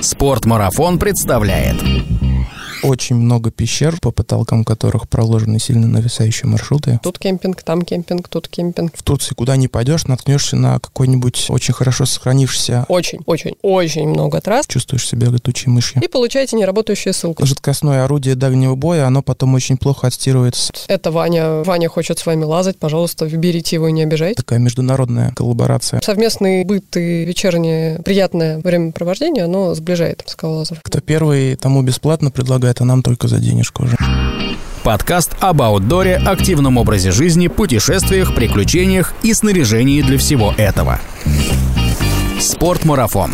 Спортмарафон представляет очень много пещер, по потолкам которых проложены сильно нависающие маршруты. Тут кемпинг, там кемпинг, тут кемпинг. В Турции куда ни пойдешь, наткнешься на какой-нибудь очень хорошо сохранившийся... Очень, очень, очень много трасс. Чувствуешь себя летучей мышью. И получаете неработающую ссылку. Жидкостное орудие дальнего боя, оно потом очень плохо отстирывается. Это Ваня. Ваня хочет с вами лазать, пожалуйста, выберите его и не обижайте. Такая международная коллаборация. Совместный быт и вечернее приятное времяпровождение, оно сближает скалолазов. Кто первый, тому бесплатно предлагает это нам только за денежку уже. Подкаст об аутдоре, активном образе жизни, путешествиях, приключениях и снаряжении для всего этого. Спортмарафон.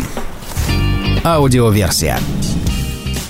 Аудиоверсия.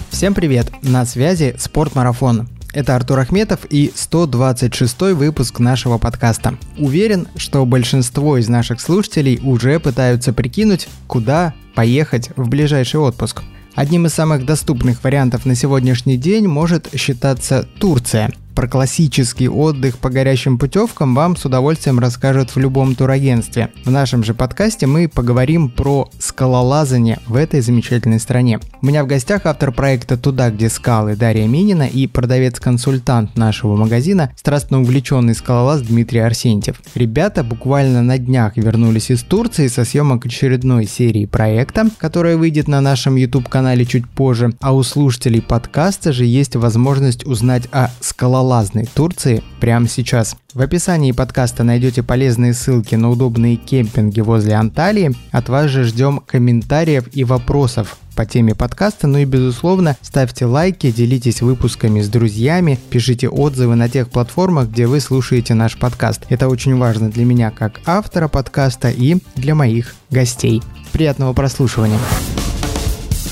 Всем привет! На связи Спортмарафон. Это Артур Ахметов и 126 выпуск нашего подкаста. Уверен, что большинство из наших слушателей уже пытаются прикинуть, куда поехать в ближайший отпуск – Одним из самых доступных вариантов на сегодняшний день может считаться Турция – про классический отдых по горящим путевкам вам с удовольствием расскажут в любом турагентстве. В нашем же подкасте мы поговорим про скалолазание в этой замечательной стране. У меня в гостях автор проекта «Туда, где скалы» Дарья Минина и продавец-консультант нашего магазина, страстно увлеченный скалолаз Дмитрий Арсентьев. Ребята буквально на днях вернулись из Турции со съемок очередной серии проекта, которая выйдет на нашем YouTube-канале чуть позже, а у слушателей подкаста же есть возможность узнать о скалолазании скалолазной Турции прямо сейчас. В описании подкаста найдете полезные ссылки на удобные кемпинги возле Анталии. От вас же ждем комментариев и вопросов по теме подкаста. Ну и, безусловно, ставьте лайки, делитесь выпусками с друзьями, пишите отзывы на тех платформах, где вы слушаете наш подкаст. Это очень важно для меня как автора подкаста и для моих гостей. Приятного прослушивания.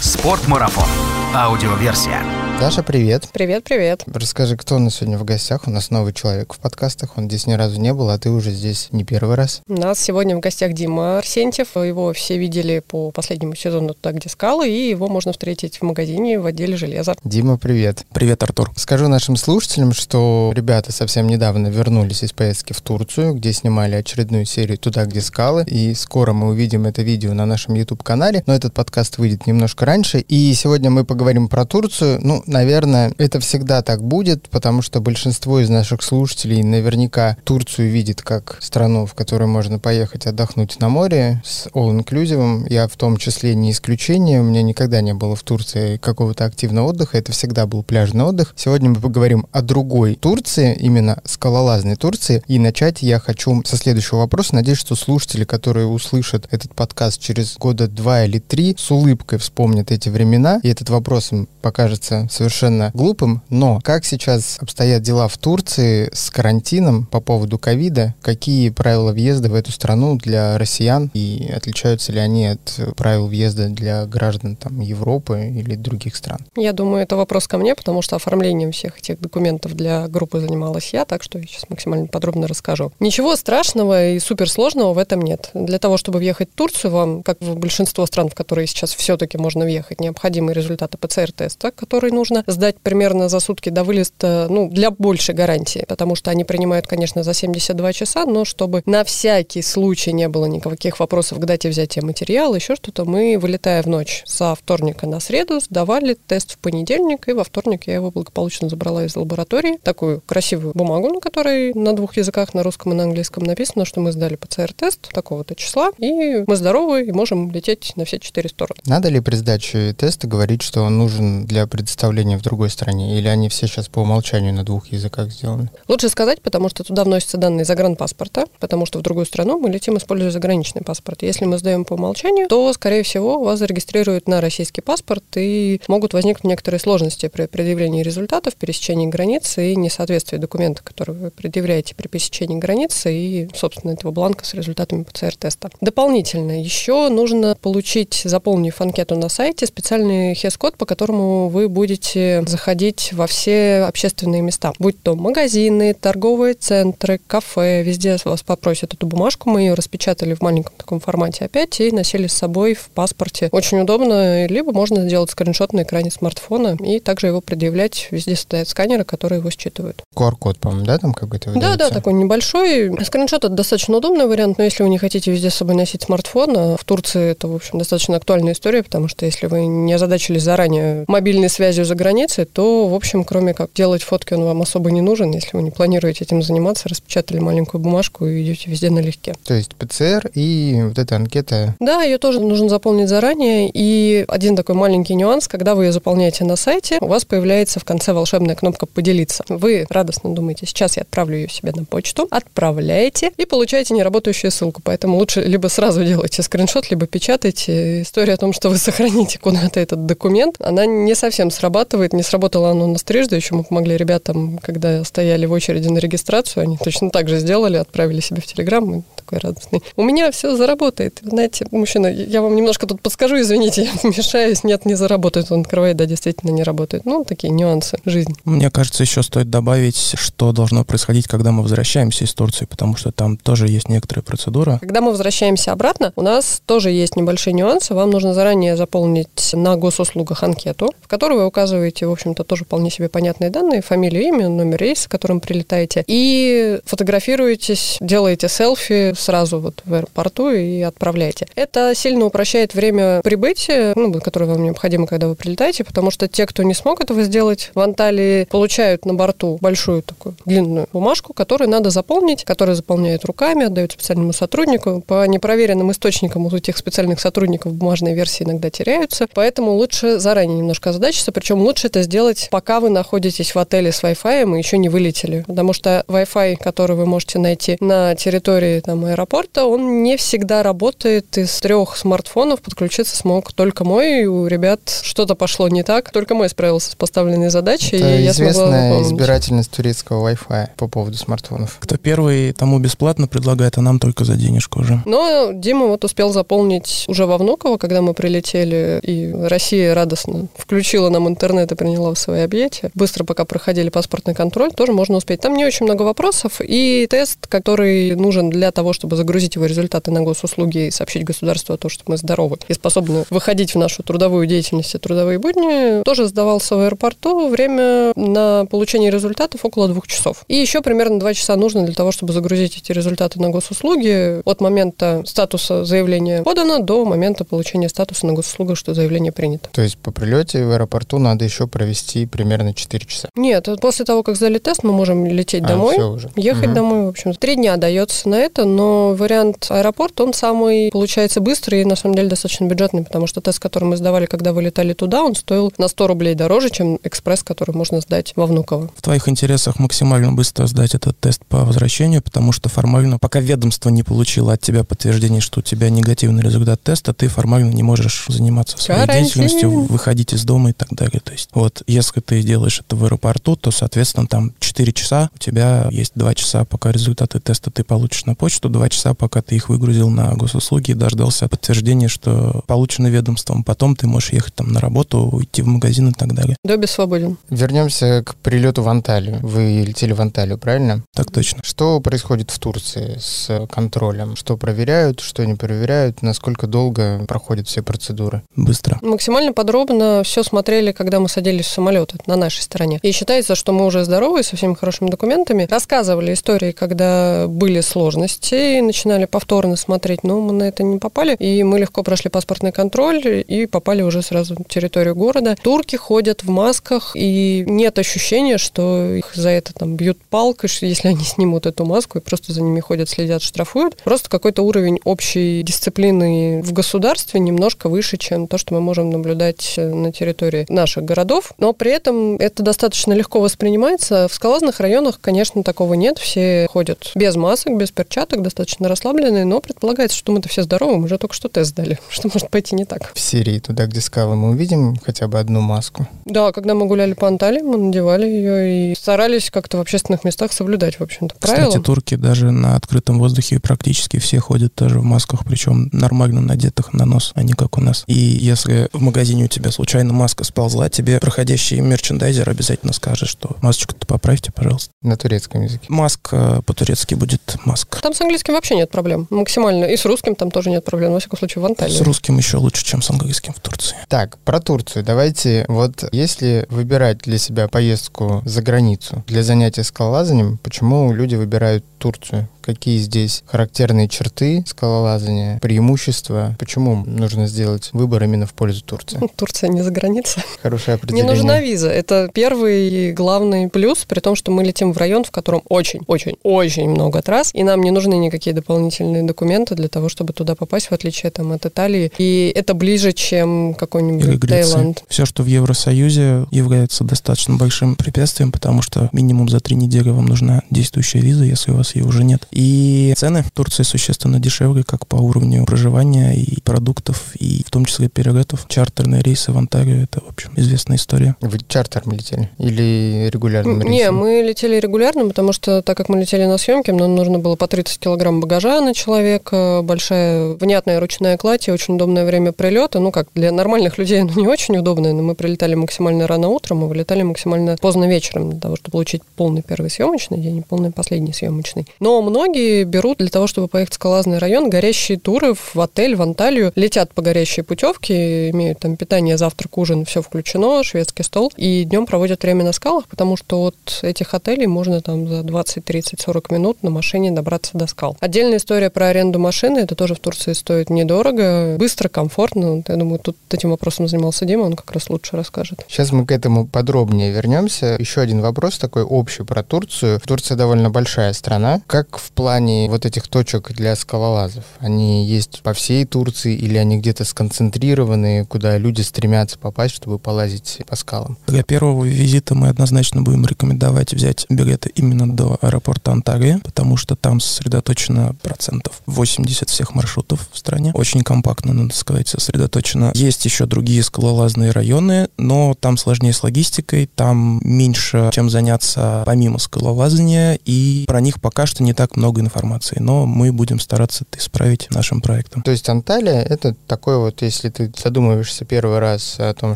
Спортмарафон. Аудиоверсия. Даша, привет. Привет, привет. Расскажи, кто у нас сегодня в гостях? У нас новый человек в подкастах, он здесь ни разу не был, а ты уже здесь не первый раз. У нас сегодня в гостях Дима Арсентьев. Его все видели по последнему сезону «Туда, где скалы», и его можно встретить в магазине в отделе железа. Дима, привет. Привет, Артур. Скажу нашим слушателям, что ребята совсем недавно вернулись из поездки в Турцию, где снимали очередную серию «Туда, где скалы», и скоро мы увидим это видео на нашем YouTube-канале, но этот подкаст выйдет немножко раньше, и сегодня мы поговорим про Турцию. Ну, наверное, это всегда так будет, потому что большинство из наших слушателей наверняка Турцию видит как страну, в которой можно поехать отдохнуть на море с all-inclusive. Я в том числе не исключение. У меня никогда не было в Турции какого-то активного отдыха. Это всегда был пляжный отдых. Сегодня мы поговорим о другой Турции, именно скалолазной Турции. И начать я хочу со следующего вопроса. Надеюсь, что слушатели, которые услышат этот подкаст через года два или три, с улыбкой вспомнят эти времена, и этот вопрос им покажется совершенно глупым, но как сейчас обстоят дела в Турции с карантином по поводу ковида? Какие правила въезда в эту страну для россиян и отличаются ли они от правил въезда для граждан там, Европы или других стран? Я думаю, это вопрос ко мне, потому что оформлением всех этих документов для группы занималась я, так что я сейчас максимально подробно расскажу. Ничего страшного и суперсложного в этом нет. Для того, чтобы въехать в Турцию, вам, как в большинство стран, в которые сейчас все-таки можно въехать, необходимы результаты ПЦР-теста, который нужно нужно сдать примерно за сутки до вылета, ну, для большей гарантии, потому что они принимают, конечно, за 72 часа, но чтобы на всякий случай не было никаких вопросов к дате взятия материала, еще что-то, мы, вылетая в ночь со вторника на среду, сдавали тест в понедельник, и во вторник я его благополучно забрала из лаборатории, такую красивую бумагу, на которой на двух языках, на русском и на английском написано, что мы сдали ПЦР-тест такого-то числа, и мы здоровы и можем лететь на все четыре стороны. Надо ли при сдаче теста говорить, что он нужен для предоставления представления в другой стране? Или они все сейчас по умолчанию на двух языках сделаны? Лучше сказать, потому что туда вносятся данные загранпаспорта, потому что в другую страну мы летим, используя заграничный паспорт. Если мы сдаем по умолчанию, то, скорее всего, вас зарегистрируют на российский паспорт и могут возникнуть некоторые сложности при предъявлении результатов, пересечении границы и несоответствии документа, который вы предъявляете при пересечении границы и, собственно, этого бланка с результатами ПЦР-теста. Дополнительно еще нужно получить, заполнив анкету на сайте, специальный HES-код, по которому вы будете можете заходить во все общественные места, будь то магазины, торговые центры, кафе, везде вас попросят эту бумажку, мы ее распечатали в маленьком таком формате опять и носили с собой в паспорте. Очень удобно, либо можно сделать скриншот на экране смартфона и также его предъявлять. Везде стоят сканеры, которые его считывают. QR-код, по-моему, да, там какой-то Да, да, такой небольшой. Скриншот — это достаточно удобный вариант, но если вы не хотите везде с собой носить смартфон, а в Турции это, в общем, достаточно актуальная история, потому что если вы не озадачились заранее мобильной связью за границей, то, в общем, кроме как делать фотки, он вам особо не нужен. Если вы не планируете этим заниматься, распечатали маленькую бумажку и идете везде налегке. То есть ПЦР и вот эта анкета. Да, ее тоже нужно заполнить заранее. И один такой маленький нюанс, когда вы ее заполняете на сайте, у вас появляется в конце волшебная кнопка «Поделиться». Вы радостно думаете, сейчас я отправлю ее себе на почту, отправляете и получаете неработающую ссылку. Поэтому лучше либо сразу делайте скриншот, либо печатайте. История о том, что вы сохраните куда-то этот документ, она не совсем срабатывает. Не сработала она у нас трижды. Еще мы помогли ребятам, когда стояли в очереди на регистрацию, они точно так же сделали, отправили себе в Телеграм такой радостный. У меня все заработает. Знаете, мужчина, я вам немножко тут подскажу, извините, я мешаюсь. Нет, не заработает. Он открывает, да, действительно не работает. Ну, такие нюансы жизни. Мне кажется, еще стоит добавить, что должно происходить, когда мы возвращаемся из Турции, потому что там тоже есть некоторые процедуры. Когда мы возвращаемся обратно, у нас тоже есть небольшие нюансы. Вам нужно заранее заполнить на госуслугах анкету, в которой вы указываете, в общем-то, тоже вполне себе понятные данные, фамилию, имя, номер рейса, которым прилетаете, и фотографируетесь, делаете селфи сразу вот в аэропорту и отправляете. Это сильно упрощает время прибытия, ну, которое вам необходимо, когда вы прилетаете, потому что те, кто не смог этого сделать, в Анталии получают на борту большую такую длинную бумажку, которую надо заполнить, которую заполняют руками, отдают специальному сотруднику. По непроверенным источникам у этих специальных сотрудников бумажные версии иногда теряются, поэтому лучше заранее немножко озадачиться, причем лучше это сделать, пока вы находитесь в отеле с Wi-Fi и еще не вылетели, потому что Wi-Fi, который вы можете найти на территории там, аэропорта, он не всегда работает. Из трех смартфонов подключиться смог только мой. И у ребят что-то пошло не так. Только мой справился с поставленной задачей. Это и я известная избирательность турецкого Wi-Fi по поводу смартфонов. Кто первый, тому бесплатно предлагает, а нам только за денежку уже. Но Дима вот успел заполнить уже во Внуково, когда мы прилетели, и Россия радостно включила нам интернет и приняла в свои объятия. Быстро, пока проходили паспортный контроль, тоже можно успеть. Там не очень много вопросов, и тест, который нужен для того, чтобы загрузить его результаты на госуслуги и сообщить государству о том, что мы здоровы и способны выходить в нашу трудовую деятельность и трудовые будни, тоже сдавался в аэропорту. Время на получение результатов около двух часов. И еще примерно два часа нужно для того, чтобы загрузить эти результаты на госуслуги от момента статуса заявления подано до момента получения статуса на госуслугу, что заявление принято. То есть по прилете в аэропорту надо еще провести примерно 4 часа? Нет, после того, как сдали тест, мы можем лететь а, домой, ехать угу. домой, в общем. Три дня дается на это, но вариант аэропорт, он самый, получается, быстрый и, на самом деле, достаточно бюджетный, потому что тест, который мы сдавали, когда вылетали туда, он стоил на 100 рублей дороже, чем экспресс, который можно сдать во Внуково. В твоих интересах максимально быстро сдать этот тест по возвращению, потому что формально, пока ведомство не получило от тебя подтверждение, что у тебя негативный результат теста, ты формально не можешь заниматься своей Карантин. деятельностью, выходить из дома и так далее. То есть вот если ты делаешь это в аэропорту, то, соответственно, там 4 часа, у тебя есть 2 часа, пока результаты теста ты получишь на почту, 2 часа, пока ты их выгрузил на госуслуги и дождался подтверждения, что получено ведомством. Потом ты можешь ехать там на работу, идти в магазин и так далее. Добби свободен. Вернемся к прилету в Анталию. Вы летели в Анталию, правильно? Так точно. Что происходит в Турции с контролем? Что проверяют, что не проверяют? Насколько долго проходят все процедуры? Быстро. Максимально подробно все смотрели, когда мы садились в самолет на нашей стороне. И считается, что мы уже здоровы, со всеми хорошими документами. Рассказывали истории, когда были сложности, начинали повторно смотреть, но мы на это не попали. И мы легко прошли паспортный контроль и попали уже сразу на территорию города. Турки ходят в масках, и нет ощущения, что их за это там бьют палкой, если они снимут эту маску и просто за ними ходят, следят, штрафуют. Просто какой-то уровень общей дисциплины в государстве немножко выше, чем то, что мы можем наблюдать на территории наших городов. Но при этом это достаточно легко воспринимается. В скалазных районах, конечно, такого нет. Все ходят без масок, без перчаток, достаточно расслабленные, но предполагается, что мы-то все здоровы, мы же только что тест сдали. Что может пойти не так? В Сирии, туда, где скалы, мы увидим хотя бы одну маску? Да, когда мы гуляли по Анталии, мы надевали ее и старались как-то в общественных местах соблюдать, в общем-то, правила. Кстати, турки даже на открытом воздухе практически все ходят тоже в масках, причем нормально надетых на нос, а не как у нас. И если в магазине у тебя случайно маска сползла, тебе проходящий мерчендайзер обязательно скажет, что масочку-то поправьте, пожалуйста. На турецком языке. Маск э, по-турецки будет маск. Там с английским вообще нет проблем. Максимально. И с русским там тоже нет проблем. Во всяком случае, в Анталии. С русским еще лучше, чем с английским в Турции. Так, про Турцию. Давайте, вот если выбирать для себя поездку за границу для занятия скалолазанием, почему люди выбирают Турцию? какие здесь характерные черты скалолазания, преимущества, почему нужно сделать выбор именно в пользу Турции? Турция не за границей. Хорошее определение. Не нужна виза. Это первый и главный плюс, при том, что мы летим в район, в котором очень-очень-очень много трасс, и нам не нужны никакие дополнительные документы для того, чтобы туда попасть, в отличие там, от Италии. И это ближе, чем какой-нибудь Таиланд. Все, что в Евросоюзе, является достаточно большим препятствием, потому что минимум за три недели вам нужна действующая виза, если у вас ее уже нет. И цены в Турции существенно дешевле, как по уровню проживания и продуктов, и в том числе перелетов. Чартерные рейсы в Антарию — это, в общем, известная история. Вы чартером летели? Или регулярным рейсом? Не, мы летели регулярно, потому что, так как мы летели на съемки, нам нужно было по 30 килограмм багажа на человека, большая внятная ручная кладь и очень удобное время прилета. Ну как, для нормальных людей оно не очень удобное, но мы прилетали максимально рано утром и вылетали максимально поздно вечером для того, чтобы получить полный первый съемочный день и полный последний съемочный. Но многие многие берут для того, чтобы поехать в скалазный район, горящие туры в отель, в Анталию, летят по горящей путевке, имеют там питание, завтрак, ужин, все включено, шведский стол, и днем проводят время на скалах, потому что от этих отелей можно там за 20, 30, 40 минут на машине добраться до скал. Отдельная история про аренду машины, это тоже в Турции стоит недорого, быстро, комфортно. Я думаю, тут этим вопросом занимался Дима, он как раз лучше расскажет. Сейчас мы к этому подробнее вернемся. Еще один вопрос такой общий про Турцию. Турция довольно большая страна. Как в плане вот этих точек для скалолазов? Они есть по всей Турции или они где-то сконцентрированы, куда люди стремятся попасть, чтобы полазить по скалам? Для первого визита мы однозначно будем рекомендовать взять билеты именно до аэропорта Анталии, потому что там сосредоточено процентов 80 всех маршрутов в стране. Очень компактно, надо сказать, сосредоточено. Есть еще другие скалолазные районы, но там сложнее с логистикой, там меньше чем заняться помимо скалолазания, и про них пока что не так много много информации, но мы будем стараться это исправить нашим проектом. То есть Анталия — это такой вот, если ты задумываешься первый раз о том,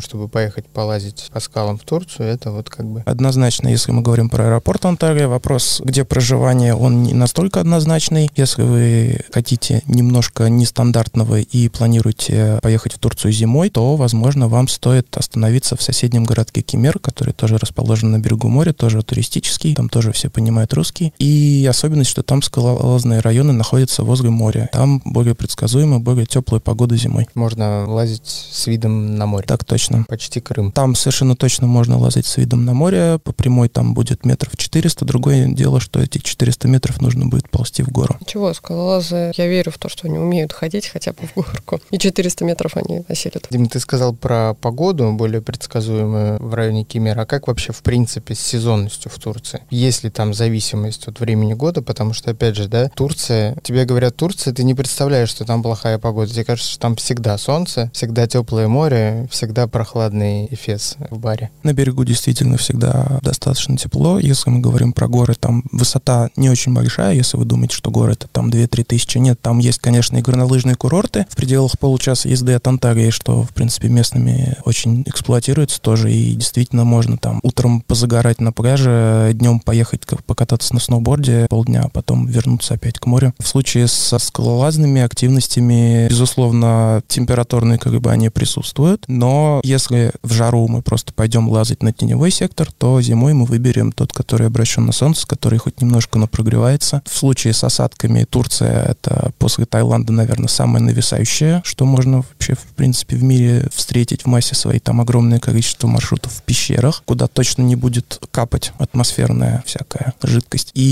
чтобы поехать полазить по скалам в Турцию, это вот как бы... Однозначно, если мы говорим про аэропорт Анталия, вопрос, где проживание, он не настолько однозначный. Если вы хотите немножко нестандартного и планируете поехать в Турцию зимой, то, возможно, вам стоит остановиться в соседнем городке Кемер, который тоже расположен на берегу моря, тоже туристический, там тоже все понимают русский. И особенность, что там скалолазные районы находятся возле моря. Там более предсказуемо, более теплая погода зимой. Можно лазить с видом на море. Так точно. Почти Крым. Там совершенно точно можно лазить с видом на море. По прямой там будет метров 400. Другое дело, что эти 400 метров нужно будет ползти в гору. Чего, скалолазы, я верю в то, что они умеют ходить хотя бы в горку. И 400 метров они осилят. Дим, ты сказал про погоду, более предсказуемую в районе Кемера. А как вообще, в принципе, с сезонностью в Турции? Есть ли там зависимость от времени года? Потому что опять же, да, Турция, тебе говорят Турция, ты не представляешь, что там плохая погода. Тебе кажется, что там всегда солнце, всегда теплое море, всегда прохладный эфес в баре. На берегу действительно всегда достаточно тепло. Если мы говорим про горы, там высота не очень большая, если вы думаете, что горы это там 2-3 тысячи. Нет, там есть, конечно, и горнолыжные курорты в пределах получаса езды от Антарии, что, в принципе, местными очень эксплуатируется тоже, и действительно можно там утром позагорать на пляже, днем поехать покататься на сноуборде полдня, а потом вернуться опять к морю. В случае со скалолазными активностями, безусловно, температурные колебания присутствуют, но если в жару мы просто пойдем лазать на теневой сектор, то зимой мы выберем тот, который обращен на солнце, который хоть немножко, но прогревается. В случае с осадками Турция — это после Таиланда, наверное, самое нависающее, что можно вообще, в принципе, в мире встретить в массе своей. Там огромное количество маршрутов в пещерах, куда точно не будет капать атмосферная всякая жидкость. И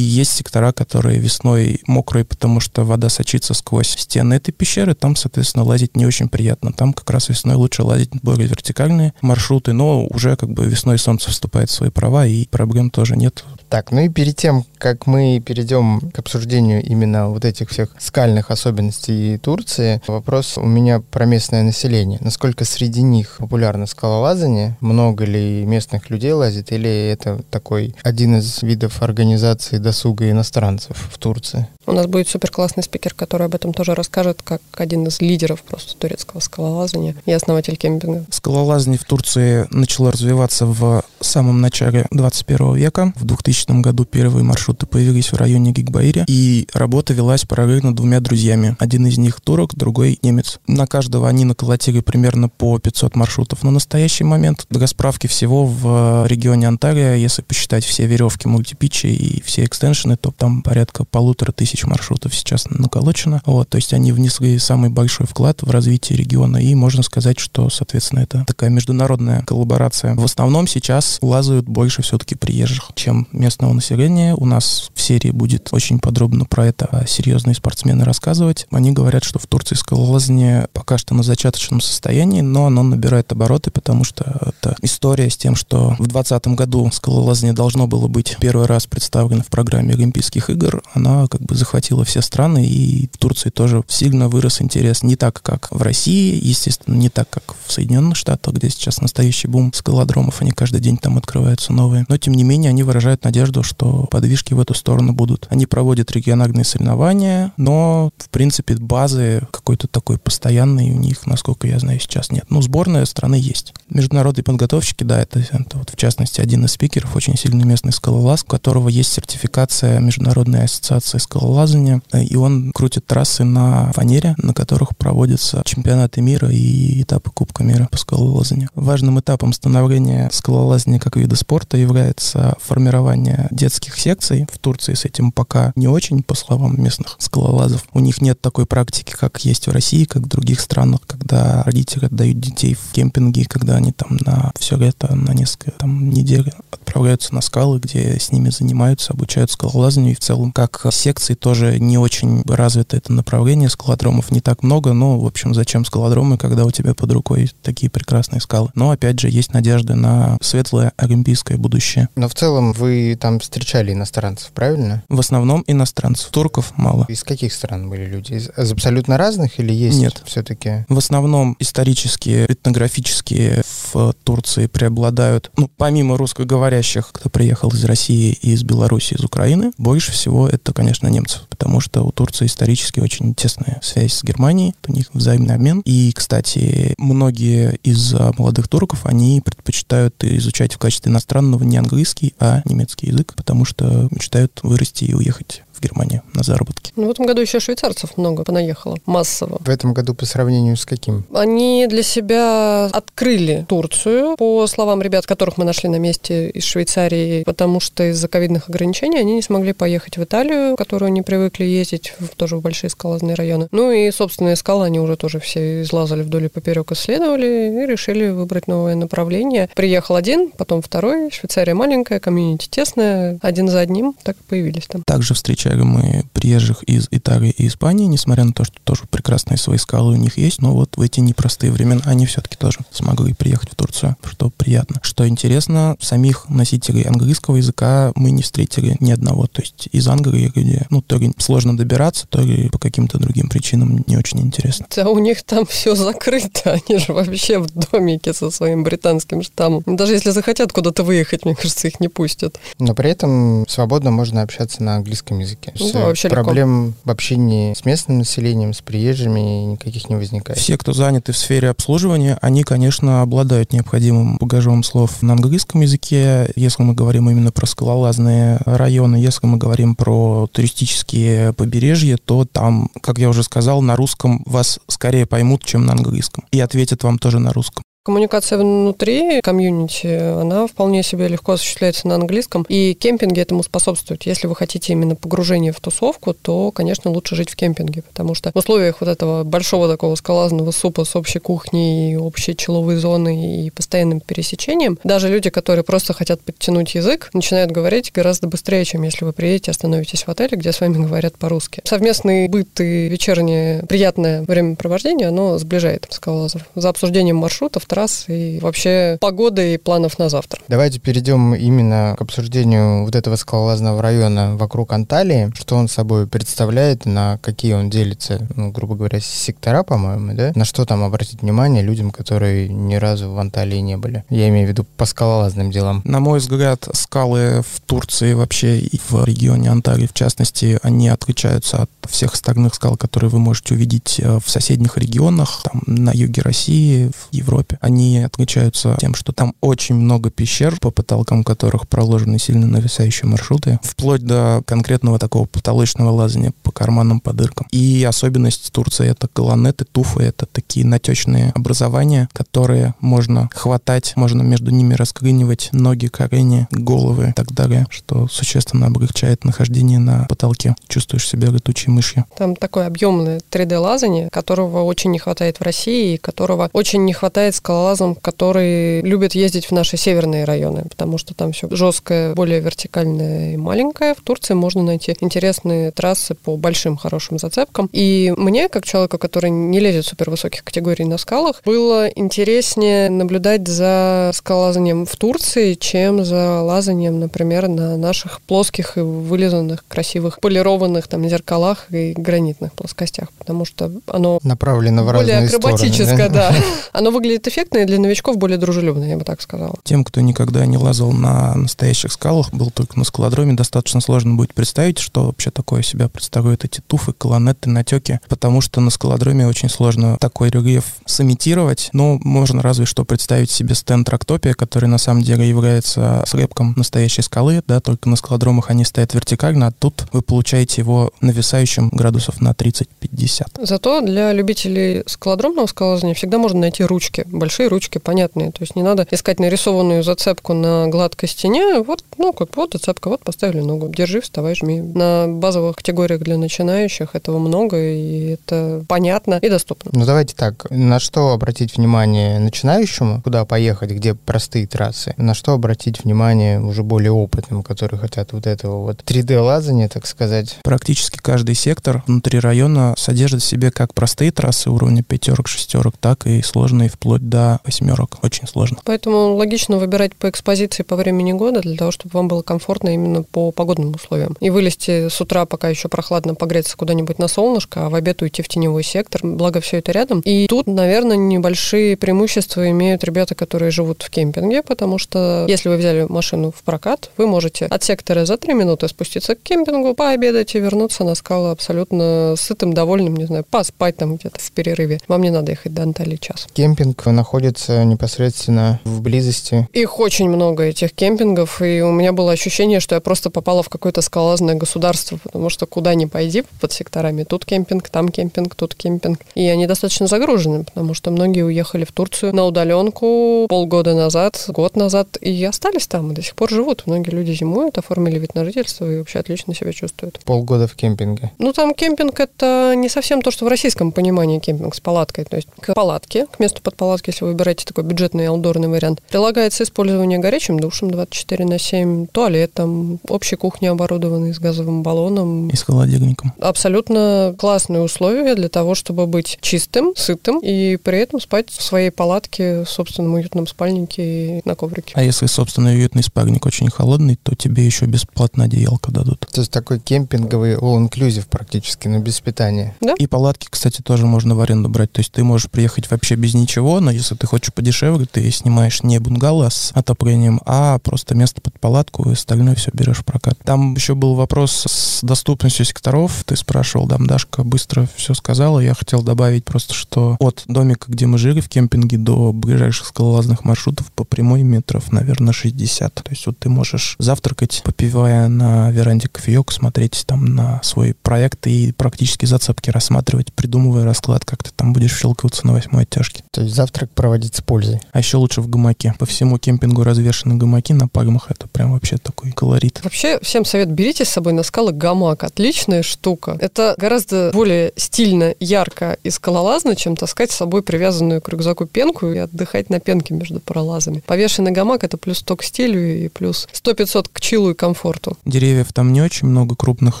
есть сектора, которые весной мокрые, потому что вода сочится сквозь стены этой пещеры, там, соответственно, лазить не очень приятно. Там как раз весной лучше лазить более вертикальные маршруты, но уже как бы весной солнце вступает в свои права, и проблем тоже нет. Так, ну и перед тем, как мы перейдем к обсуждению именно вот этих всех скальных особенностей Турции, вопрос у меня про местное население. Насколько среди них популярно скалолазание? Много ли местных людей лазит? Или это такой один из видов организации досуга иностранцев? в Турции? У нас будет супер классный спикер, который об этом тоже расскажет, как один из лидеров просто турецкого скалолазания и основатель кемпинга. Скалолазание в Турции начало развиваться в самом начале 21 века. В 2000 году первые маршруты появились в районе Гигбаири, и работа велась параллельно двумя друзьями. Один из них турок, другой немец. На каждого они наколотили примерно по 500 маршрутов. На настоящий момент, для справки всего, в регионе Анталия, если посчитать все веревки мультипичи и все экстеншены, то там порядка полутора тысяч маршрутов сейчас наколочено. Вот, то есть они внесли самый большой вклад в развитие региона, и можно сказать, что, соответственно, это такая международная коллаборация. В основном сейчас лазают больше все-таки приезжих, чем местного населения. У нас в серии будет очень подробно про это серьезные спортсмены рассказывать. Они говорят, что в Турции скалолазание пока что на зачаточном состоянии, но оно набирает обороты, потому что это история с тем, что в 2020 году скалолазание должно было быть первый раз представлено в программе Олимпийских игр. Она как бы захватила все страны, и в Турции тоже сильно вырос интерес. Не так, как в России, естественно, не так, как в Соединенных Штатах, где сейчас настоящий бум скалодромов, они каждый день там открываются новые. Но, тем не менее, они выражают надежду, что подвижки в эту сторону будут. Они проводят региональные соревнования, но, в принципе, базы какой-то такой постоянной у них, насколько я знаю, сейчас нет. Ну, сборная страны есть. Международные подготовщики, да, это, это вот, в частности, один из спикеров, очень сильный местный скалолаз, у которого есть сертификация Международной ассоциации скалолазания, и он крутит трассы на фанере, на которых проводятся чемпионаты мира и этапы Кубка мира по скалолазанию. Важным этапом становления скалолазания как вида спорта является формирование детских секций. В Турции с этим пока не очень, по словам местных скалолазов. У них нет такой практики, как есть в России, как в других странах, когда родители отдают детей в кемпинги, когда они там на все лето, на несколько там, недель отправляются на скалы, где с ними занимаются, обучают скалолазанию. И в целом, как секции, тоже не очень развито это направление, скалодромов не так много, но, в общем, зачем скалодромы, когда у тебя под рукой такие прекрасные скалы. Но, опять же, есть надежды на светлое олимпийское будущее. Но в целом вы там встречали иностранцев, правильно? В основном иностранцев. Турков мало. Из каких стран были люди? Из, из абсолютно разных или есть Нет. все-таки? В основном исторические, этнографические в Турции преобладают, ну, помимо русскоговорящих, кто приехал из России и из Беларуси, из Украины, больше всего это, конечно, немцы турцев, потому что у Турции исторически очень тесная связь с Германией, у них взаимный обмен. И, кстати, многие из молодых турков, они предпочитают изучать в качестве иностранного не английский, а немецкий язык, потому что мечтают вырасти и уехать в Германию на заработки. Ну, в этом году еще швейцарцев много понаехало, массово. В этом году по сравнению с каким? Они для себя открыли Турцию, по словам ребят, которых мы нашли на месте из Швейцарии, потому что из-за ковидных ограничений они не смогли поехать в Италию, в которую они привыкли ездить, в, тоже в большие скалозные районы. Ну и собственные скалы они уже тоже все излазали вдоль и поперек, исследовали и решили выбрать новое направление. Приехал один, потом второй. Швейцария маленькая, комьюнити тесная, один за одним, так и появились там. Также встреча встречали мы приезжих из Италии и Испании, несмотря на то, что тоже прекрасные свои скалы у них есть, но вот в эти непростые времена они все-таки тоже смогли приехать в Турцию, что приятно. Что интересно, самих носителей английского языка мы не встретили ни одного, то есть из Англии, где, ну, то ли сложно добираться, то ли по каким-то другим причинам не очень интересно. Да у них там все закрыто, они же вообще в домике со своим британским штаммом. Даже если захотят куда-то выехать, мне кажется, их не пустят. Но при этом свободно можно общаться на английском языке языке. Ну, да, вообще Проблем легко. в общении с местным населением, с приезжими никаких не возникает. Все, кто заняты в сфере обслуживания, они, конечно, обладают необходимым багажом слов на английском языке, если мы говорим именно про скалолазные районы, если мы говорим про туристические побережья, то там, как я уже сказал, на русском вас скорее поймут, чем на английском. И ответят вам тоже на русском. Коммуникация внутри комьюнити, она вполне себе легко осуществляется на английском, и кемпинги этому способствуют. Если вы хотите именно погружения в тусовку, то, конечно, лучше жить в кемпинге, потому что в условиях вот этого большого такого скалазного супа с общей кухней, общей человой зоны и постоянным пересечением, даже люди, которые просто хотят подтянуть язык, начинают говорить гораздо быстрее, чем если вы приедете, остановитесь в отеле, где с вами говорят по-русски. Совместный быт и вечернее приятное времяпровождение, оно сближает скалолазов. За обсуждением маршрутов, трасс и вообще погоды и планов на завтра. Давайте перейдем именно к обсуждению вот этого скалолазного района вокруг Анталии. Что он собой представляет, на какие он делится, ну, грубо говоря, сектора, по-моему, да? На что там обратить внимание людям, которые ни разу в Анталии не были? Я имею в виду по скалолазным делам. На мой взгляд, скалы в Турции вообще и в регионе Анталии, в частности, они отличаются от всех остальных скал, которые вы можете увидеть э, в соседних регионах, там, на юге России, в Европе. Они отличаются тем, что там очень много пещер, по потолкам которых проложены сильно нависающие маршруты, вплоть до конкретного такого потолочного лазания по карманам, по дыркам. И особенность Турции — это колонеты, туфы, это такие натечные образования, которые можно хватать, можно между ними расклинивать ноги, колени, головы и так далее, что существенно облегчает нахождение на потолке. Чувствуешь себя летучей мышью. Там такое объемное 3D-лазание, которого очень не хватает в России, и которого очень не хватает скалолазам, которые любят ездить в наши северные районы, потому что там все жесткое, более вертикальное и маленькое. В Турции можно найти интересные трассы по большим хорошим зацепкам. И мне, как человеку, который не лезет в супервысоких категорий на скалах, было интереснее наблюдать за скалолазанием в Турции, чем за лазанием, например, на наших плоских и вылизанных, красивых, полированных там зеркалах и гранитных плоскостях, потому что оно направлено в более разные акробатическое, стороны, да? да. Оно выглядит эффектно и для новичков более дружелюбно, я бы так сказала. Тем, кто никогда не лазал на настоящих скалах, был только на скалодроме, достаточно сложно будет представить, что вообще такое себя представляют эти туфы, колонеты, натеки, потому что на скалодроме очень сложно такой рельеф сымитировать, но можно разве что представить себе стенд Трактопия, который на самом деле является слепком настоящей скалы, да, только на скалодромах они стоят вертикально, а тут вы получаете его нависающим градусов на 30-50. Зато для любителей скалодромного скалолазания всегда можно найти ручки, большие ручки, понятные. То есть не надо искать нарисованную зацепку на гладкой стене. Вот, ну, как вот зацепка, вот поставили ногу. Держи, вставай, жми. На базовых категориях для начинающих этого много, и это понятно и доступно. Ну, давайте так. На что обратить внимание начинающему? Куда поехать, где простые трассы? На что обратить внимание уже более опытным, которые хотят вот этого вот 3D-лазания, так сказать? Практически каждый сектор внутри района содержит в себе как простые трассы уровня пятерок, шестерок, так и сложные вплоть до восьмерок. Очень сложно. Поэтому логично выбирать по экспозиции по времени года, для того, чтобы вам было комфортно именно по погодным условиям. И вылезти с утра, пока еще прохладно, погреться куда-нибудь на солнышко, а в обед уйти в теневой сектор, благо все это рядом. И тут, наверное, небольшие преимущества имеют ребята, которые живут в кемпинге, потому что если вы взяли машину в прокат, вы можете от сектора за три минуты спуститься к кемпингу, пообедать и вернуться на скалы абсолютно сытым, довольным, не знаю, поспать там где-то в перерыве. Вам не надо ехать до Анталии час. Кемпинг находится непосредственно в близости. Их очень много, этих кемпингов, и у меня было ощущение, что я просто попала в какое-то скалолазное государство, потому что куда ни пойди под секторами, тут кемпинг, там кемпинг, тут кемпинг. И они достаточно загружены, потому что многие уехали в Турцию на удаленку полгода назад, год назад, и остались там, и до сих пор живут. Многие люди зимуют, оформили вид на жительство и вообще отлично себя чувствуют. Полгода в кемпинге. Ну, там кемпинг — это не совсем то, что в российском понимании кемпинг с палаткой. То есть к палатке, к месту под палатки, если вы выбираете такой бюджетный аутдорный вариант, прилагается использование горячим душем 24 на 7, туалетом, общей кухней оборудованной с газовым баллоном. И с холодильником. Абсолютно классные условия для того, чтобы быть чистым, сытым и при этом спать в своей палатке, в собственном уютном спальнике и на коврике. А если, собственно, уютный спальник очень холодный, то тебе еще бесплатно одеялко дадут. То есть такой кемпинговый all-inclusive практически, но без питания. Да? И палатки, кстати, тоже можно в аренду брать. То есть ты можешь приехать вообще без ничего, но если ты хочешь подешевле, ты снимаешь не бунгало с отоплением, а просто место под палатку, и остальное все берешь в прокат. Там еще был вопрос с доступностью секторов. Ты спрашивал, да, Дашка быстро все сказала. Я хотел добавить просто, что от домика, где мы жили в кемпинге, до ближайших скалолазных маршрутов по прямой метров, наверное, 60. То есть вот ты можешь завтракать, попивая на веранде кофеек, смотреть там на свой проект и практически зацепки рассматривать, придумывая расклад, как ты там будешь щелкаться на восьмой оттяжке. То есть завтрак проводить с пользой. А еще лучше в гамаке. По всему кемпингу развешаны гамаки на пальмах. Это прям вообще такой колорит. Вообще, всем совет, берите с собой на скалы гамак. Отличная штука. Это гораздо более стильно, ярко и скалолазно, чем таскать с собой привязанную к рюкзаку пенку и отдыхать на пенке между пролазами. Повешенный гамак — это плюс 100 к стилю и плюс 100-500 к чилу и комфорту. Деревьев там не очень много крупных,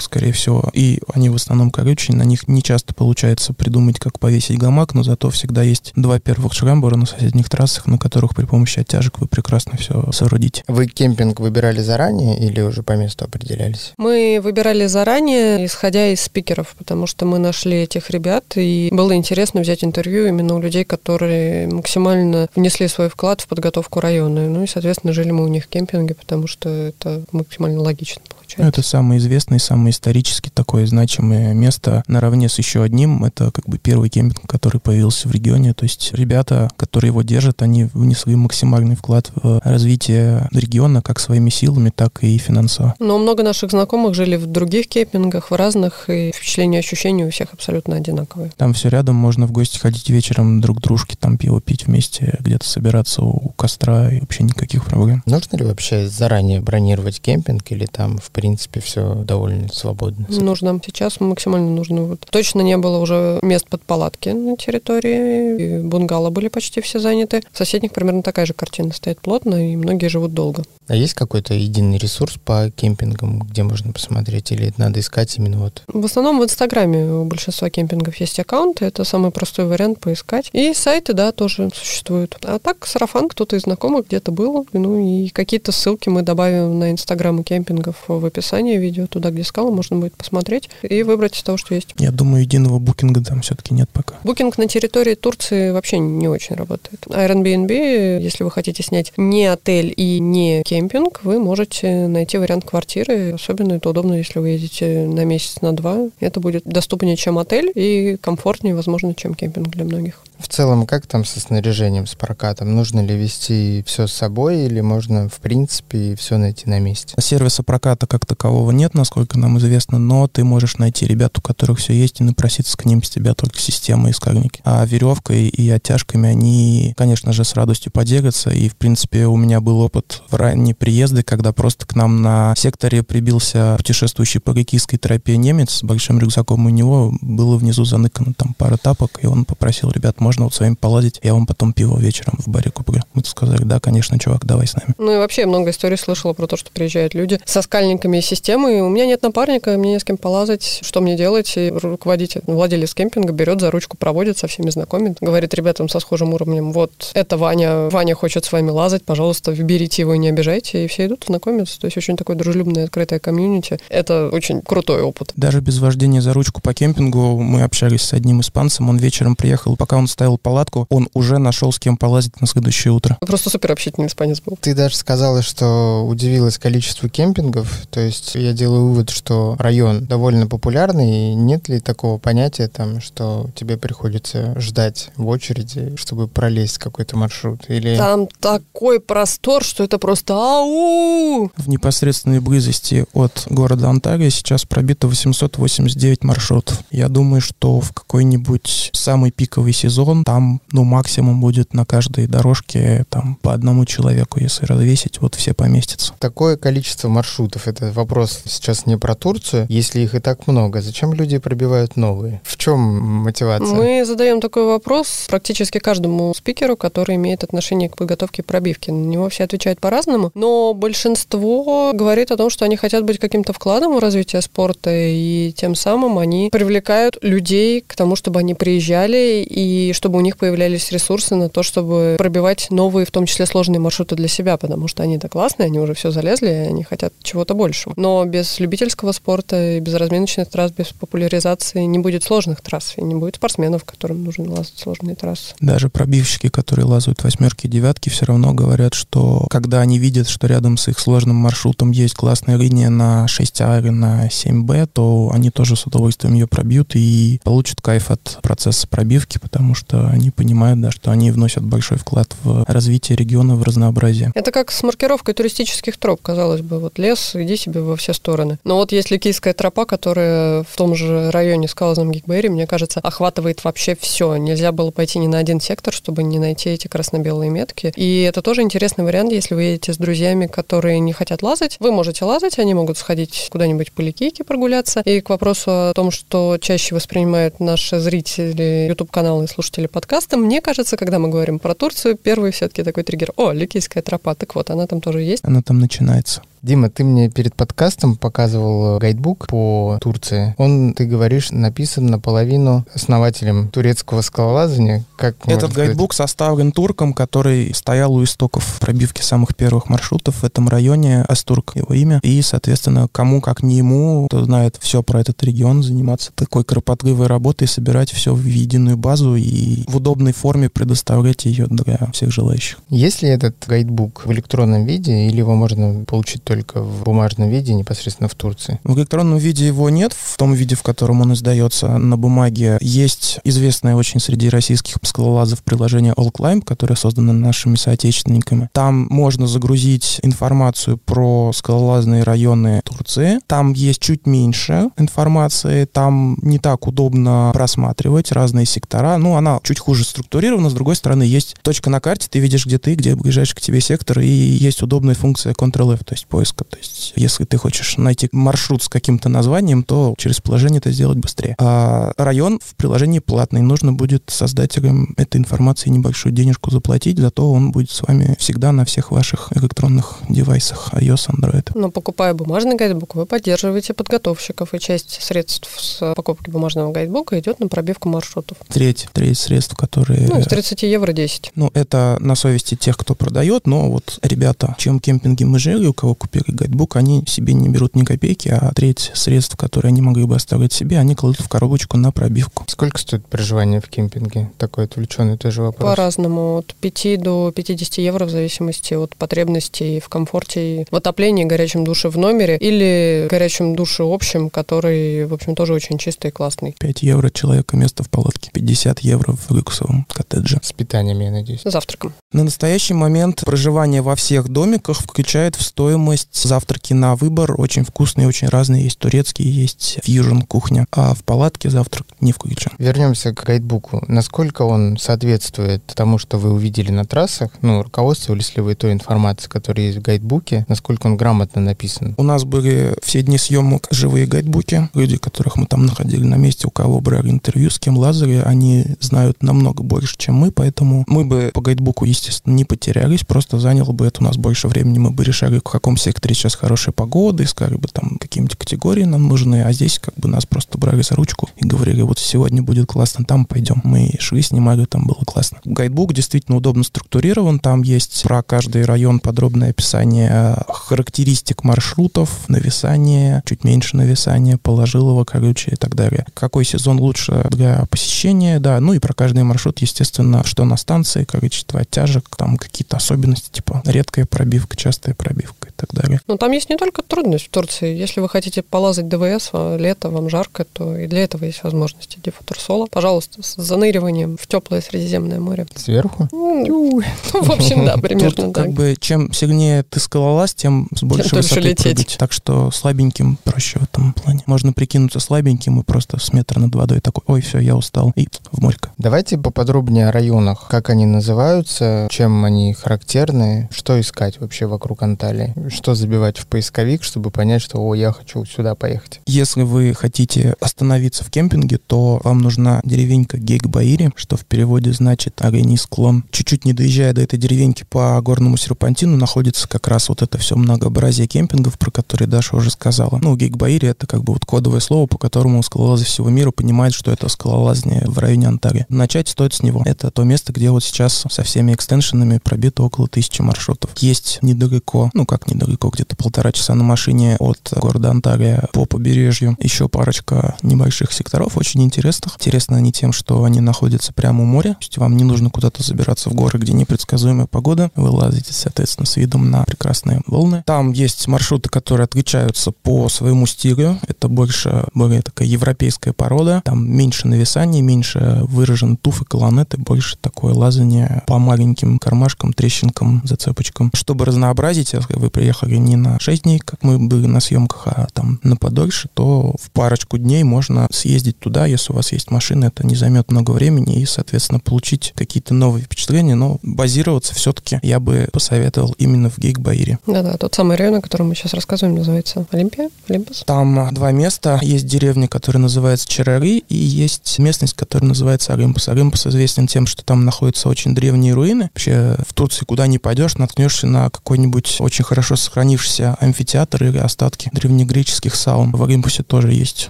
скорее всего, и они в основном колючие. На них не часто получается придумать, как повесить гамак, но зато всегда есть два первых шрамба заборы на соседних трассах, на которых при помощи оттяжек вы прекрасно все соорудите. Вы кемпинг выбирали заранее или уже по месту определялись? Мы выбирали заранее, исходя из спикеров, потому что мы нашли этих ребят, и было интересно взять интервью именно у людей, которые максимально внесли свой вклад в подготовку района. Ну и, соответственно, жили мы у них в кемпинге, потому что это максимально логично получается. Это самое известное, самое исторически такое значимое место наравне с еще одним. Это как бы первый кемпинг, который появился в регионе. То есть ребята, которые его держат, они внесли максимальный вклад в развитие региона как своими силами, так и финансово. Но много наших знакомых жили в других кемпингах, в разных, и впечатления и ощущения у всех абсолютно одинаковые. Там все рядом, можно в гости ходить вечером друг дружке, там пиво пить вместе, где-то собираться у костра, и вообще никаких проблем. Нужно ли вообще заранее бронировать кемпинг или там, в принципе, все довольно свободно? Нужно. Сейчас максимально нужно. Вот. Точно не было уже мест под палатки на территории, и бунгало были почти все заняты. В соседних примерно такая же картина стоит плотно, и многие живут долго. А есть какой-то единый ресурс по кемпингам, где можно посмотреть, или это надо искать именно вот? В основном в Инстаграме у большинства кемпингов есть аккаунты, это самый простой вариант поискать. И сайты, да, тоже существуют. А так, сарафан, кто-то из знакомых где-то был, ну и какие-то ссылки мы добавим на Инстаграмы кемпингов в описании видео, туда, где скала, можно будет посмотреть и выбрать из того, что есть. Я думаю, единого букинга там все-таки нет пока. Букинг на территории Турции вообще не очень работает. Airbnb, если вы хотите снять не отель и не кемпинг, кемпинг, вы можете найти вариант квартиры. Особенно это удобно, если вы едете на месяц, на два. Это будет доступнее, чем отель, и комфортнее, возможно, чем кемпинг для многих. В целом, как там со снаряжением, с прокатом? Нужно ли везти все с собой или можно, в принципе, все найти на месте? Сервиса проката как такового нет, насколько нам известно, но ты можешь найти ребят, у которых все есть, и напроситься к ним с тебя только система и скальники. А веревкой и оттяжками они, конечно же, с радостью поделятся. И, в принципе, у меня был опыт в ранние приезды, когда просто к нам на секторе прибился путешествующий по Рекийской тропе немец с большим рюкзаком. У него было внизу заныкано там пара тапок, и он попросил ребят, можно вот с вами полазить, я вам потом пиво вечером в баре куплю. Мы сказали, да, конечно, чувак, давай с нами. Ну и вообще много историй слышала про то, что приезжают люди со скальниками и системой. У меня нет напарника, мне не с кем полазать, что мне делать? И руководитель, владелец кемпинга берет за ручку, проводит, со всеми знакомит, говорит ребятам со схожим уровнем, вот это Ваня, Ваня хочет с вами лазать, пожалуйста, берите его и не обижайте, и все идут знакомиться. То есть очень такое дружелюбное, открытое комьюнити. Это очень крутой опыт. Даже без вождения за ручку по кемпингу мы общались с одним испанцем, он вечером приехал, пока он ставил палатку, он уже нашел с кем полазить на следующее утро. Просто супер общительный испанец был. Ты даже сказала, что удивилась количеству кемпингов. То есть я делаю вывод, что район довольно популярный. И нет ли такого понятия, там, что тебе приходится ждать в очереди, чтобы пролезть какой-то маршрут? Или... Там такой простор, что это просто ау! В непосредственной близости от города Анталия сейчас пробито 889 маршрутов. Я думаю, что в какой-нибудь самый пиковый сезон сезон, там, ну, максимум будет на каждой дорожке там по одному человеку, если развесить, вот все поместятся. Такое количество маршрутов, это вопрос сейчас не про Турцию, если их и так много, зачем люди пробивают новые? В чем мотивация? Мы задаем такой вопрос практически каждому спикеру, который имеет отношение к подготовке пробивки. На него все отвечают по-разному, но большинство говорит о том, что они хотят быть каким-то вкладом в развитие спорта, и тем самым они привлекают людей к тому, чтобы они приезжали и чтобы у них появлялись ресурсы на то, чтобы пробивать новые, в том числе сложные маршруты для себя, потому что они-то классные, они уже все залезли, они хотят чего-то большего. Но без любительского спорта, без разминочных трасс, без популяризации не будет сложных трасс, и не будет спортсменов, которым нужно лазать сложные трассы. Даже пробивщики, которые лазают восьмерки и девятки, все равно говорят, что когда они видят, что рядом с их сложным маршрутом есть классная линия на 6А или на 7Б, то они тоже с удовольствием ее пробьют и получат кайф от процесса пробивки, потому что что они понимают, да, что они вносят большой вклад в развитие региона, в разнообразие. Это как с маркировкой туристических троп, казалось бы. Вот лес, иди себе во все стороны. Но вот есть Ликийская тропа, которая в том же районе Скалазном Гигбэри, мне кажется, охватывает вообще все. Нельзя было пойти ни на один сектор, чтобы не найти эти красно-белые метки. И это тоже интересный вариант, если вы едете с друзьями, которые не хотят лазать. Вы можете лазать, они могут сходить куда-нибудь по Ликийке прогуляться. И к вопросу о том, что чаще воспринимают наши зрители YouTube-каналы и слушатели подкаста, мне кажется, когда мы говорим про Турцию, первый все-таки такой триггер. О, Ликийская тропа, так вот, она там тоже есть. Она там начинается. Дима, ты мне перед подкастом показывал гайдбук по Турции. Он, ты говоришь, написан наполовину основателем турецкого скалолазания. Как Этот гайдбук составлен турком, который стоял у истоков пробивки самых первых маршрутов в этом районе. Астурк его имя. И, соответственно, кому, как не ему, кто знает все про этот регион, заниматься такой кропотливой работой, собирать все в единую базу и в удобной форме предоставлять ее для всех желающих. Есть ли этот гайдбук в электронном виде или его можно получить только в бумажном виде непосредственно в Турции? В электронном виде его нет, в том виде, в котором он издается на бумаге. Есть известное очень среди российских скалолазов приложение All Climb, которое создано нашими соотечественниками. Там можно загрузить информацию про скалолазные районы Турции. Там есть чуть меньше информации, там не так удобно просматривать разные сектора. Ну, она чуть хуже структурирована. С другой стороны, есть точка на карте, ты видишь, где ты, где ближайший к тебе сектор, и есть удобная функция Ctrl-F, то есть поиска. То есть, если ты хочешь найти маршрут с каким-то названием, то через приложение это сделать быстрее. А район в приложении платный. Нужно будет создателям этой информации небольшую денежку заплатить, зато он будет с вами всегда на всех ваших электронных девайсах iOS, Android. Но покупая бумажный гайдбук, вы поддерживаете подготовщиков, и часть средств с покупки бумажного гайдбука идет на пробивку маршрутов. Треть, треть средств, которые... Ну, с 30 евро 10. Ну, это на совести тех, кто продает, но вот ребята, чем кемпинге мы жили, у кого купили копию гайдбук, они себе не берут ни копейки, а треть средств, которые они могли бы оставить себе, они кладут в коробочку на пробивку. Сколько стоит проживание в кемпинге? Такой отвлеченный тоже вопрос. По-разному. От 5 до 50 евро в зависимости от потребностей в комфорте, в отоплении, горячем душе в номере или горячем душе общем, который, в общем, тоже очень чистый и классный. 5 евро человека место в палатке, 50 евро в люксовом коттедже. С питанием, я надеюсь. Завтраком. На настоящий момент проживание во всех домиках включает в стоимость есть завтраки на выбор, очень вкусные, очень разные. Есть турецкие, есть фьюжн кухня. А в палатке завтрак не включен. Вернемся к гайдбуку. Насколько он соответствует тому, что вы увидели на трассах? Ну, руководствовались ли вы той информацией, которая есть в гайдбуке? Насколько он грамотно написан? У нас были все дни съемок живые гайдбуки. Люди, которых мы там находили на месте, у кого брали интервью, с кем лазали, они знают намного больше, чем мы, поэтому мы бы по гайдбуку, естественно, не потерялись, просто заняло бы это у нас больше времени, мы бы решали, в каком секторе сейчас хорошая погода, искали бы там какие-нибудь категории нам нужны, а здесь как бы нас просто брали за ручку и говорили, вот сегодня будет классно, там пойдем. Мы шли, снимали, там было классно. Гайдбук действительно удобно структурирован, там есть про каждый район подробное описание характеристик маршрутов, нависание, чуть меньше нависания, положилого, короче, и так далее. Какой сезон лучше для посещения, да, ну и про каждый маршрут, естественно, что на станции, количество оттяжек, там какие-то особенности, типа редкая пробивка, частая пробивка и так далее далее. Но там есть не только трудность в Турции. Если вы хотите полазать ДВС, а лето, вам жарко, то и для этого есть возможности дефутурсола. Пожалуйста, с заныриванием в теплое Средиземное море. Сверху? Ну, в общем, да, примерно так. как бы чем сильнее ты скалолаз, тем с большей высоты лететь. Так что слабеньким проще в этом плане. Можно прикинуться слабеньким и просто с метра над водой такой, ой, все, я устал, и в морька. Давайте поподробнее о районах. Как они называются, чем они характерны, что искать вообще вокруг Анталии, что забивать в поисковик, чтобы понять, что, о, я хочу сюда поехать. Если вы хотите остановиться в кемпинге, то вам нужна деревенька Гейкбаири, что в переводе значит оленей склон. Чуть-чуть не доезжая до этой деревеньки по горному серпантину, находится как раз вот это все многообразие кемпингов, про которые Даша уже сказала. Ну, Гейкбаири — это как бы вот кодовое слово, по которому скалолазы всего мира понимают, что это скалолазание в районе Антарии. Начать стоит с него. Это то место, где вот сейчас со всеми экстеншенами пробито около тысячи маршрутов. Есть недалеко, ну как недалеко, далеко, где-то полтора часа на машине от города Анталия по побережью. Еще парочка небольших секторов, очень интересных. Интересны они тем, что они находятся прямо у моря. То есть вам не нужно куда-то забираться в горы, где непредсказуемая погода. Вы лазите, соответственно, с видом на прекрасные волны. Там есть маршруты, которые отличаются по своему стилю. Это больше более такая европейская порода. Там меньше нависания, меньше выражен туф и колонеты, больше такое лазание по маленьким кармашкам, трещинкам, зацепочкам. Чтобы разнообразить, если вы приехали поехали не на 6 дней, как мы были на съемках, а там на подольше, то в парочку дней можно съездить туда, если у вас есть машина, это не займет много времени и, соответственно, получить какие-то новые впечатления, но базироваться все-таки я бы посоветовал именно в Гейкбаире. Да-да, тот самый район, о котором мы сейчас рассказываем, называется Олимпия, Олимпус. Там два места. Есть деревня, которая называется Черари, и есть местность, которая называется Олимпус. Олимпус известен тем, что там находятся очень древние руины. Вообще в Турции куда ни пойдешь, наткнешься на какой-нибудь очень хорошо сохранившийся амфитеатр и остатки древнегреческих саун. В Олимпусе тоже есть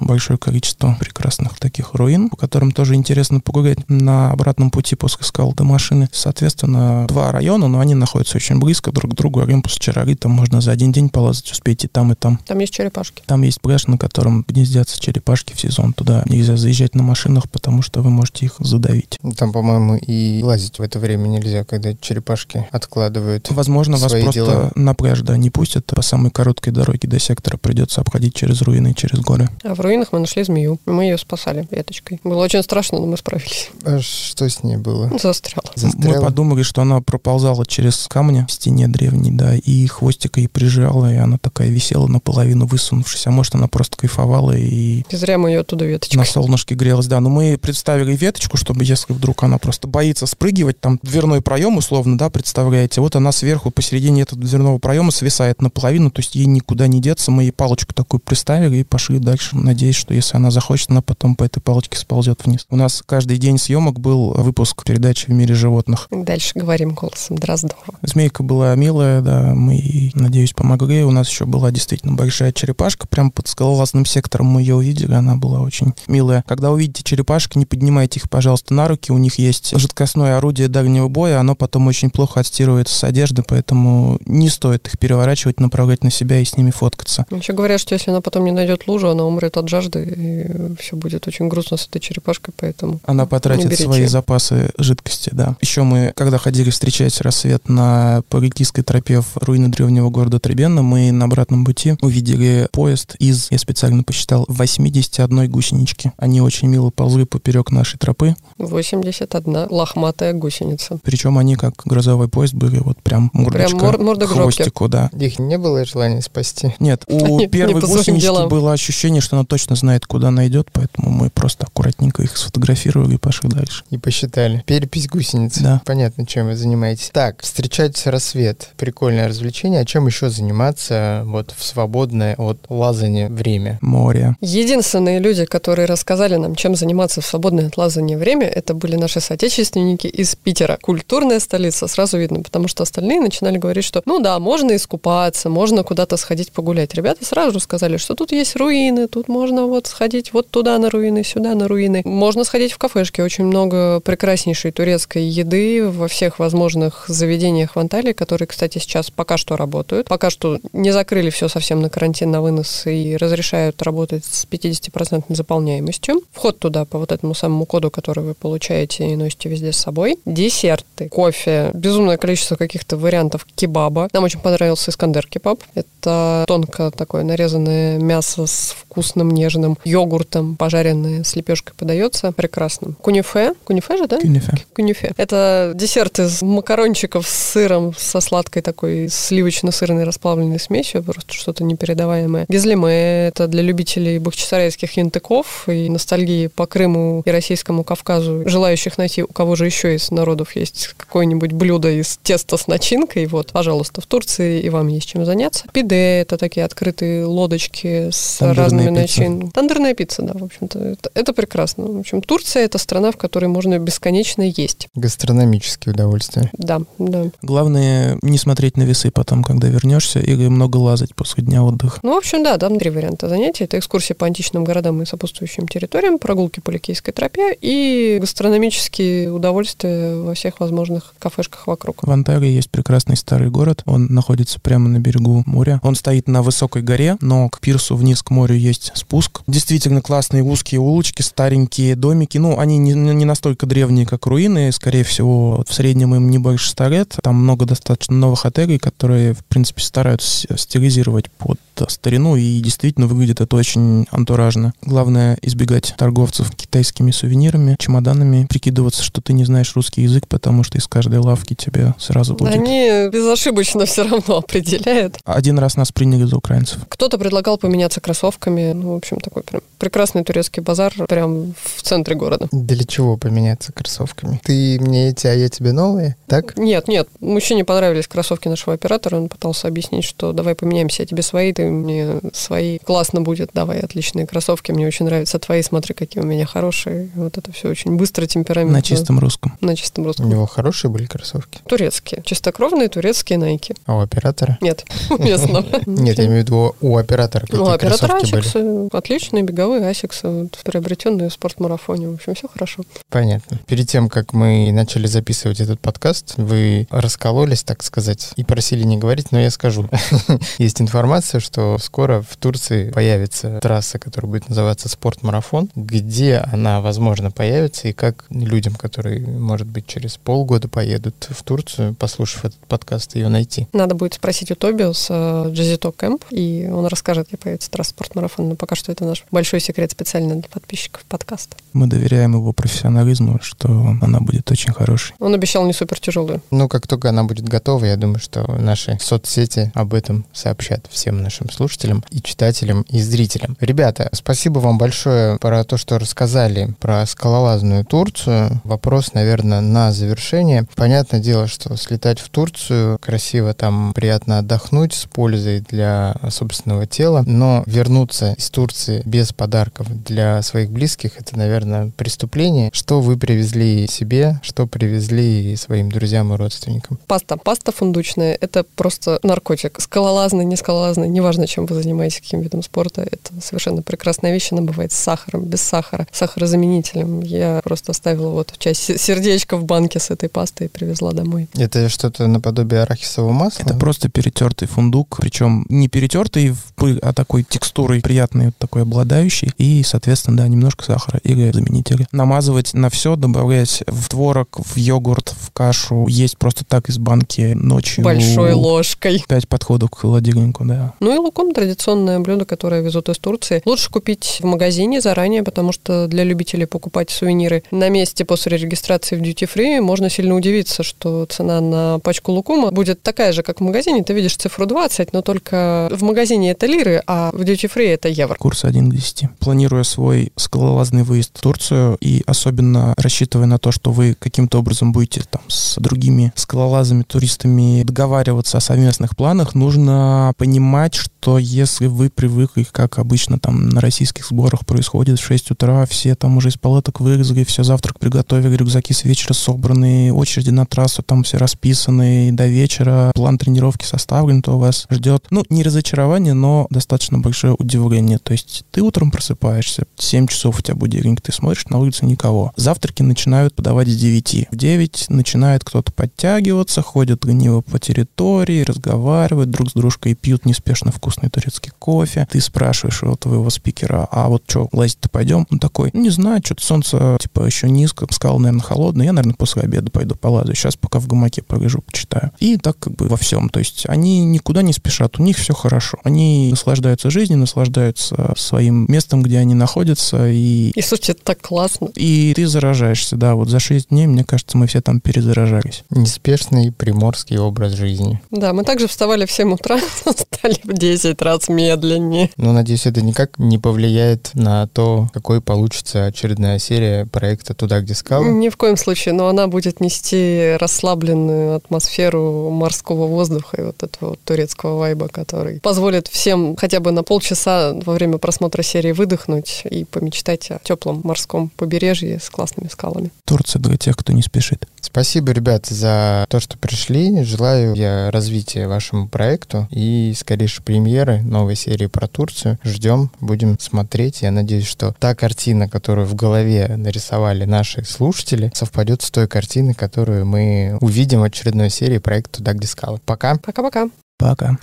большое количество прекрасных таких руин, по которым тоже интересно погулять на обратном пути после скал до машины. Соответственно, два района, но они находятся очень близко друг к другу. Олимпус, Чарари, там можно за один день полазать, успеть и там, и там. Там есть черепашки. Там есть пляж, на котором гнездятся черепашки в сезон. Туда нельзя заезжать на машинах, потому что вы можете их задавить. Там, по-моему, и лазить в это время нельзя, когда черепашки откладывают. Возможно, вас просто дела. на пляж, да, не пустят. По самой короткой дороге до сектора придется обходить через руины, через горы. А в руинах мы нашли змею. Мы ее спасали веточкой. Было очень страшно, но мы справились. А что с ней было? Застряла. Мы подумали, что она проползала через камни в стене древней, да, и хвостика ей прижала, и она такая висела наполовину высунувшись. А может, она просто кайфовала и И зря мы ее оттуда веточкой. на солнышке грелась, да. Но мы представили веточку, чтобы если вдруг она просто боится спрыгивать, там дверной проем условно, да, представляете, вот она сверху посередине этого дверного проема свисает наполовину, то есть ей никуда не деться. Мы ей палочку такую приставили и пошли дальше, надеясь, что если она захочет, она потом по этой палочке сползет вниз. У нас каждый день съемок был выпуск передачи «В мире животных». Дальше говорим голосом Дроздова. Змейка была милая, да, мы ей, надеюсь, помогли. У нас еще была действительно большая черепашка, прям под скалолазным сектором мы ее увидели, она была очень милая. Когда увидите черепашек, не поднимайте их, пожалуйста, на руки, у них есть жидкостное орудие дальнего боя, оно потом очень плохо отстирывается с одежды, поэтому не стоит их переворачивать, направлять на себя и с ними фоткаться. Еще говорят, что если она потом не найдет лужу, она умрет от жажды, и все будет очень грустно с этой черепашкой, поэтому... Она потратит свои запасы жидкости, да. Еще мы, когда ходили встречать рассвет на Парикийской тропе в руины древнего города Требенна, мы на обратном пути увидели поезд из, я специально посчитал, 81 гусенички. Они очень мило ползли поперек нашей тропы, 81 лохматая гусеница. причем они, как грозовой поезд, были вот прям мордочка мор- морда к хвостику, да. Их не было желания спасти. Нет, у Они первой гусенички делам. было ощущение, что она точно знает, куда она идет, поэтому мы просто аккуратненько их сфотографировали и пошли дальше. И посчитали. Перепись гусениц. Да. Понятно, чем вы занимаетесь. Так, встречать рассвет. Прикольное развлечение. А чем еще заниматься вот в свободное от лазания время? Море. Единственные люди, которые рассказали нам, чем заниматься в свободное от лазания время, это были наши соотечественники из Питера. Культурная столица, сразу видно, потому что остальные начинали говорить, что ну да, можно искупаться, можно куда-то сходить погулять. Ребята сразу сказали, что тут есть руины, тут можно вот сходить вот туда на руины, сюда на руины. Можно сходить в кафешки, очень много прекраснейшей турецкой еды во всех возможных заведениях в Анталии, которые, кстати, сейчас пока что работают. Пока что не закрыли все совсем на карантин, на вынос и разрешают работать с 50% заполняемостью. Вход туда по вот этому самому коду, который вы получаете и носите везде с собой. Десерты, кофе, безумное количество каких-то вариантов кебаба. Нам очень понравился Искандер кебаб. Это тонко такое нарезанное мясо с вкусным нежным йогуртом, пожаренное с лепешкой подается. Прекрасно. Кунифе. Кунифе же, да? Кюнефе. Кунюфе. Это десерт из макарончиков с сыром, со сладкой такой сливочно-сырной расплавленной смесью, просто что-то непередаваемое. Безлиме — это для любителей бахчисарайских янтыков и ностальгии по Крыму и Российскому Кавказу, желающих найти, у кого же еще из народов есть какое-нибудь блюдо из теста с начинкой. Вот, пожалуйста, в Турции и вам есть чем заняться. Пиде — это такие открытые лодочки с Тандырная разными начинками. Тандырная пицца, да, в общем-то. Это, это прекрасно. В общем, Турция — это страна, в которой можно бесконечно есть. Гастрономические удовольствия. Да, да. Главное не смотреть на весы потом, когда вернешься, или много лазать после дня отдыха. Ну, в общем, да, там три варианта занятий. Это экскурсии по античным городам и сопутствующим территориям, прогулки по Ликейской тропе и гастрономические удовольствия во всех возможных кафешках вокруг. В Анталии есть прекрасный старый город. Он находится прямо на берегу моря. Он стоит на высокой горе, но к пирсу вниз к морю есть спуск. Действительно классные узкие улочки, старенькие домики. Ну, они не, не настолько древние, как руины. Скорее всего, в среднем им не больше 100 лет. Там много достаточно новых отелей, которые, в принципе, стараются стилизировать под старину, и действительно выглядит это очень антуражно. Главное избегать торговцев китайскими сувенирами, чемоданами, прикидываться, что ты не знаешь русский язык, потому что из каждой лавки тебе сразу будет. Они безошибочно все равно определяют. Один раз нас приняли за украинцев. Кто-то предлагал поменяться кроссовками. Ну, в общем, такой прям прекрасный турецкий базар прям в центре города. Для чего поменяться кроссовками? Ты мне эти, а я тебе новые? Так? Нет, нет, мужчине понравились кроссовки нашего оператора, он пытался объяснить, что давай поменяемся, я тебе свои, ты мне свои. Классно будет, давай, отличные кроссовки, мне очень нравятся твои, смотри, какие у меня хорошие. Вот это все очень быстро, темпераментно. На чистом русском. На чистом У русском. него хорошие были кроссовки. Турецкие. Чистокровные турецкие найки. А у оператора оператора? Нет, у местного. Нет, я имею в виду у оператора. Ну, оператор Asics, отличные беговые Asics, приобретенные в спортмарафоне. В общем, все хорошо. Понятно. Перед тем, как мы начали записывать этот подкаст, вы раскололись, так сказать, и просили не говорить, но я скажу. Есть информация, что скоро в Турции появится трасса, которая будет называться «Спортмарафон». Где она, возможно, появится и как людям, которые, может быть, через полгода поедут в Турцию, послушав этот подкаст, ее найти? Надо будет спросить у Тобиуса Джазито Кэмп, и он расскажет, где появится трасса «Спортмарафон». Но пока что это наш большой секрет специально для подписчиков подкаста. Мы доверяем его профессионализму, что она будет очень хорошей. Он обещал не супер тяжелую. Ну, как только она будет готова, я думаю, что наши соцсети об этом сообщат всем нашим слушателям и читателям и зрителям. Ребята, спасибо вам большое про то, что рассказали про скалолазную Турцию. Вопрос, наверное, на завершение. Понятное дело, что слетать в Турцию, красиво там, приятно отдохнуть с пользой для собственного тела, но вернуться из Турции без подарков для своих близких, это, наверное, преступление. Что вы привезли себе, что привезли своим друзьям и родственникам? Паста. Паста фундучная — это просто наркотик. Скалолазный, не скалолазный, неважно, чем вы занимаетесь, каким видом спорта, это совершенно прекрасная вещь. Она бывает с сахаром, без сахара, сахарозаменителем. Я просто оставила вот часть сердечка в банке с этой пастой и привезла домой. Это что-то наподобие арахисового масла? Это просто перетертый фундук, причем не перетертый в пыль, а такой текстурой приятный, вот такой обладающий. И, соответственно, да, немножко сахара или заменители. Намазывать на все, добавлять в творог, в йогурт, в кашу. Есть просто так из банки ночью. Большой ложкой. Пять подходов к холодильнику, да. Ну и луком традиционное блюдо, которое везут из Турции. Лучше купить в магазине заранее, потому что для любителей покупать сувениры на месте после регистрации в Duty Free можно сильно удивиться, что цена на пачку лукума будет такая же, как в магазине. Ты видишь цифру 20, но только в магазине это лиры, а в Duty Free это евро. Курс 1 к 10. Планируя свой скалолазный выезд в Турцию и особенно рассчитывая на то, что вы каким-то образом будете там с другими скалолазами, туристами договариваться о совместных планах, нужно понимать, что если вы привыкли, как обычно там на российских сборах происходит в 6 утра, все там уже из палаток вылезли, все завтрак приготовили, рюкзаки с вечера собраны, очереди на трассу там все расписаны, до вечера план тренировки составлен, то вас ждет, ну, не разочарование, но достаточно большое удивление. То есть ты утром просыпаешься, 7 часов у тебя будильник, ты смотришь, на улице никого. Завтраки начинают подавать с 9. В 9 начинает кто-то подтягиваться, ходят лениво по территории, разговаривают друг с дружкой, пьют неспешно вкусный турецкий кофе. Ты спрашиваешь у твоего спикера, а вот что, лазить-то пойдем? Он такой, ну, не знаю, что-то солнце, типа, еще низко, скалы, наверное, холодные, я, наверное, после обеда пойду полазаю. Сейчас пока в гамаке полежу, почитаю. И так как бы во всем. То есть они никуда не спешат, у них все хорошо. Они наслаждаются жизнью, наслаждаются своим местом, где они находятся. И, и слушайте, это так классно. И ты заражаешься, да. Вот за 6 дней, мне кажется, мы все там перезаражались. Неспешный приморский образ жизни. Да, мы также вставали в 7 утра, стали в 10 раз медленнее. Но, надеюсь, это никак не повлияет на то, какой получится очередная серия проекта «Туда, где скалы». Ни в коем случае, но она будет нести расслабленную атмосферу морского воздуха и вот этого вот турецкого вайба, который позволит всем хотя бы на полчаса во время просмотра серии выдохнуть и помечтать о теплом морском побережье с классными скалами. Турция для тех, кто не спешит. Спасибо, ребят, за то, что пришли. Желаю я развития вашему проекту и скорейшей премьеры новой серии про Турцию. Ждем, будем смотреть. Я надеюсь, что та картина, которую в голове нарисовали наши слушатели, совпадет с той картиной, которую мы увидим в очередной серии проекта «Туда, где скалы». Пока. Пока-пока. Пока.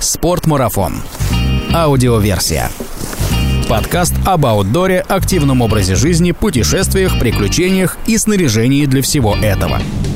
Спортмарафон. Аудиоверсия. Подкаст об аутдоре, активном образе жизни, путешествиях, приключениях и снаряжении для всего этого –